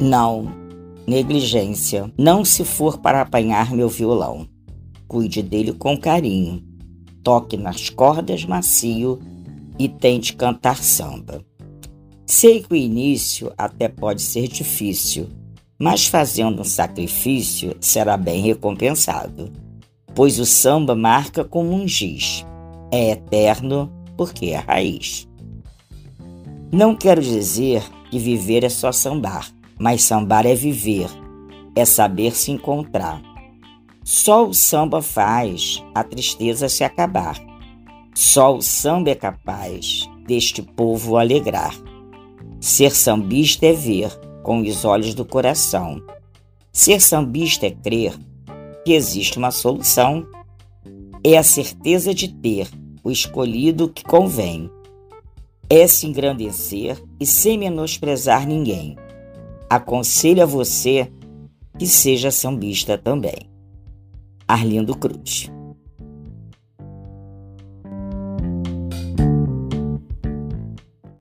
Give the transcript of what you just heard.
Não, negligência. Não se for para apanhar meu violão. Cuide dele com carinho. Toque nas cordas macio e tente cantar samba. Sei que o início até pode ser difícil, mas fazendo um sacrifício será bem recompensado, pois o samba marca como um giz. É eterno porque é raiz. Não quero dizer que viver é só sambar, mas sambar é viver, é saber se encontrar. Só o samba faz a tristeza se acabar. Só o samba é capaz deste povo alegrar. Ser sambista é ver com os olhos do coração. Ser sambista é crer que existe uma solução. É a certeza de ter o escolhido que convém. É se engrandecer e sem menosprezar ninguém. Aconselho a você que seja sambista também. Arlindo Cruz